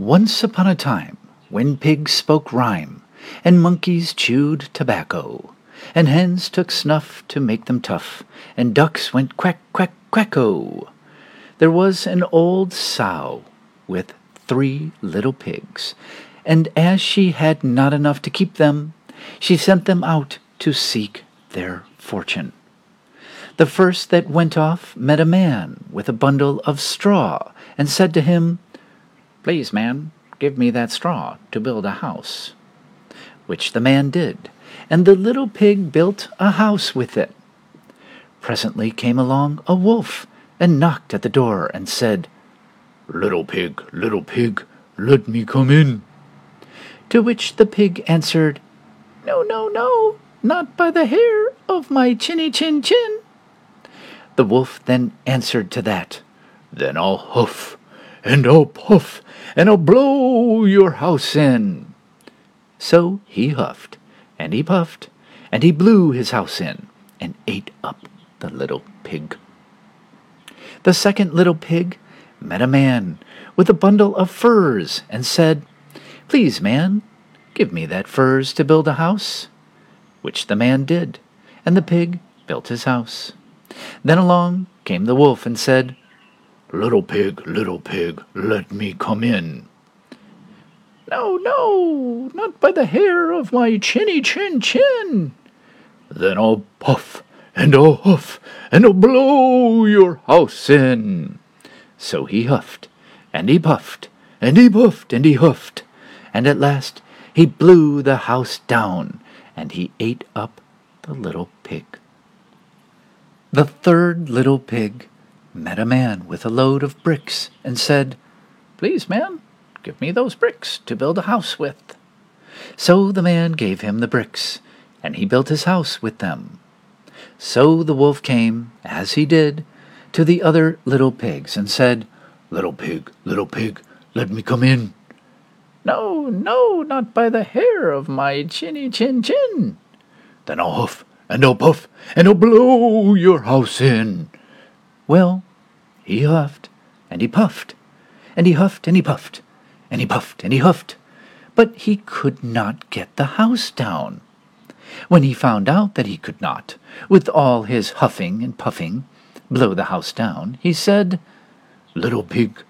Once upon a time, when pigs spoke rhyme, and monkeys chewed tobacco, and hens took snuff to make them tough, and ducks went quack, quack, quacko, there was an old sow with three little pigs, and as she had not enough to keep them, she sent them out to seek their fortune. The first that went off met a man with a bundle of straw, and said to him, Please, man, give me that straw to build a house. Which the man did, and the little pig built a house with it. Presently came along a wolf, and knocked at the door, and said, Little pig, little pig, let me come in. To which the pig answered, No, no, no, not by the hair of my chinny chin chin. The wolf then answered to that, Then I'll huff, and I'll puff, and I'll blow your house in. So he huffed, and he puffed, and he blew his house in, and ate up the little pig. The second little pig met a man with a bundle of furze, and said, Please, man, give me that furze to build a house. Which the man did, and the pig built his house. Then along came the wolf and said, Little pig, little pig, let me come in. No, no, not by the hair of my chinny chin chin. Then I'll puff, and I'll huff, and I'll blow your house in. So he huffed, and he puffed, and he puffed, and he huffed, and at last he blew the house down, and he ate up the little pig. The third little pig met a man with a load of bricks and said, Please, man, give me those bricks to build a house with. So the man gave him the bricks, and he built his house with them. So the wolf came, as he did, to the other little pigs and said, Little pig, little pig, let me come in. No, no, not by the hair of my chinny chin chin. Then I'll huff, and I'll puff, and I'll blow your house in. Well, he huffed, and he puffed, and he huffed, and he puffed, and he puffed, and he huffed, but he could not get the house down. When he found out that he could not, with all his huffing and puffing, blow the house down, he said, Little pig,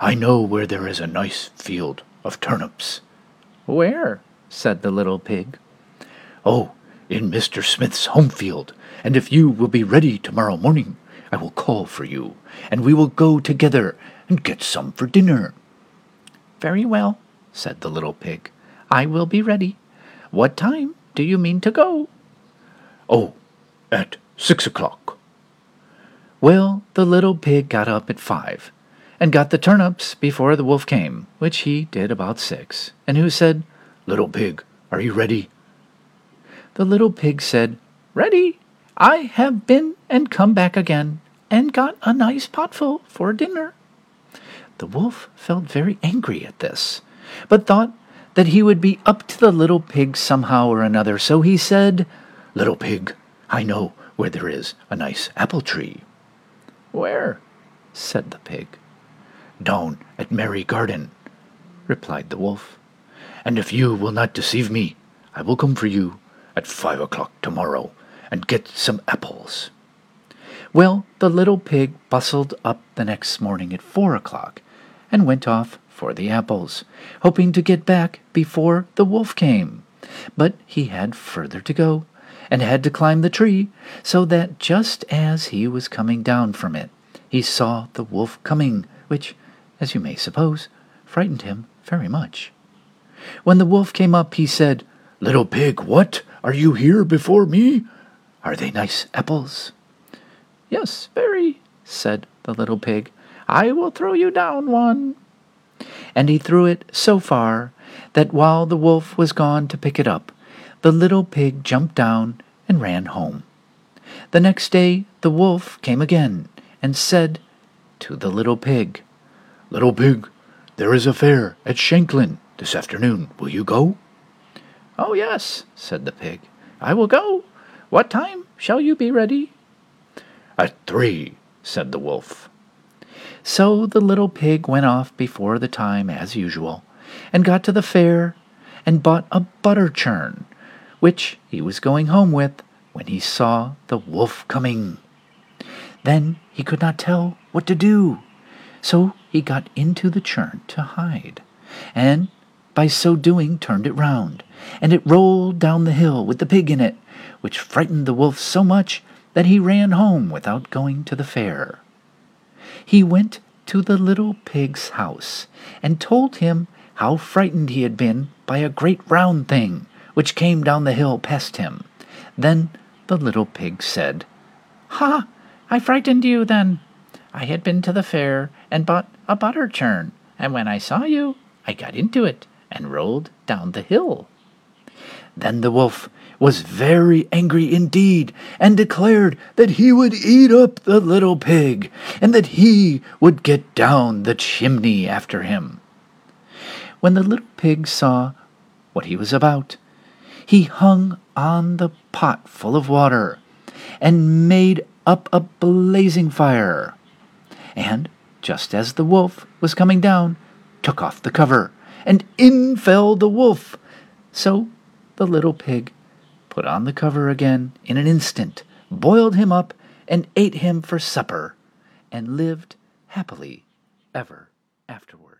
I know where there is a nice field of turnips. Where? said the little pig. Oh, in Mr. Smith's home field, and if you will be ready tomorrow morning, I will call for you, and we will go together and get some for dinner. Very well, said the little pig. I will be ready. What time do you mean to go? Oh, at six o'clock. Well, the little pig got up at five, and got the turnips before the wolf came, which he did about six, and who said, Little pig, are you ready? The little pig said, Ready. I have been and come back again, and got a nice potful for dinner. The wolf felt very angry at this, but thought that he would be up to the little pig somehow or another, so he said, Little pig, I know where there is a nice apple tree. Where? said the pig. Down at Merry Garden, replied the wolf. And if you will not deceive me, I will come for you at five o'clock tomorrow and get some apples. Well, the little pig bustled up the next morning at four o'clock and went off for the apples, hoping to get back before the wolf came. But he had further to go, and had to climb the tree, so that just as he was coming down from it, he saw the wolf coming, which, as you may suppose, frightened him very much. When the wolf came up, he said, Little pig, what? Are you here before me? Are they nice apples? Yes, very, said the little pig. I will throw you down one. And he threw it so far that while the wolf was gone to pick it up, the little pig jumped down and ran home. The next day the wolf came again and said to the little pig, Little pig, there is a fair at Shanklin this afternoon. Will you go? Oh, yes, said the pig. I will go. What time shall you be ready? At three, said the wolf. So the little pig went off before the time as usual, and got to the fair and bought a butter churn, which he was going home with when he saw the wolf coming. Then he could not tell what to do, so he got into the churn to hide, and by so doing turned it round, and it rolled down the hill with the pig in it, which frightened the wolf so much that he ran home without going to the fair. He went to the little pig's house and told him how frightened he had been by a great round thing which came down the hill past him. Then the little pig said, Ha! I frightened you then. I had been to the fair and bought a butter churn, and when I saw you, I got into it and rolled down the hill. Then the wolf was very angry indeed, and declared that he would eat up the little pig, and that he would get down the chimney after him. When the little pig saw what he was about, he hung on the pot full of water, and made up a blazing fire, and, just as the wolf was coming down, took off the cover, and in fell the wolf. So the little pig put on the cover again in an instant, boiled him up, and ate him for supper, and lived happily ever afterward.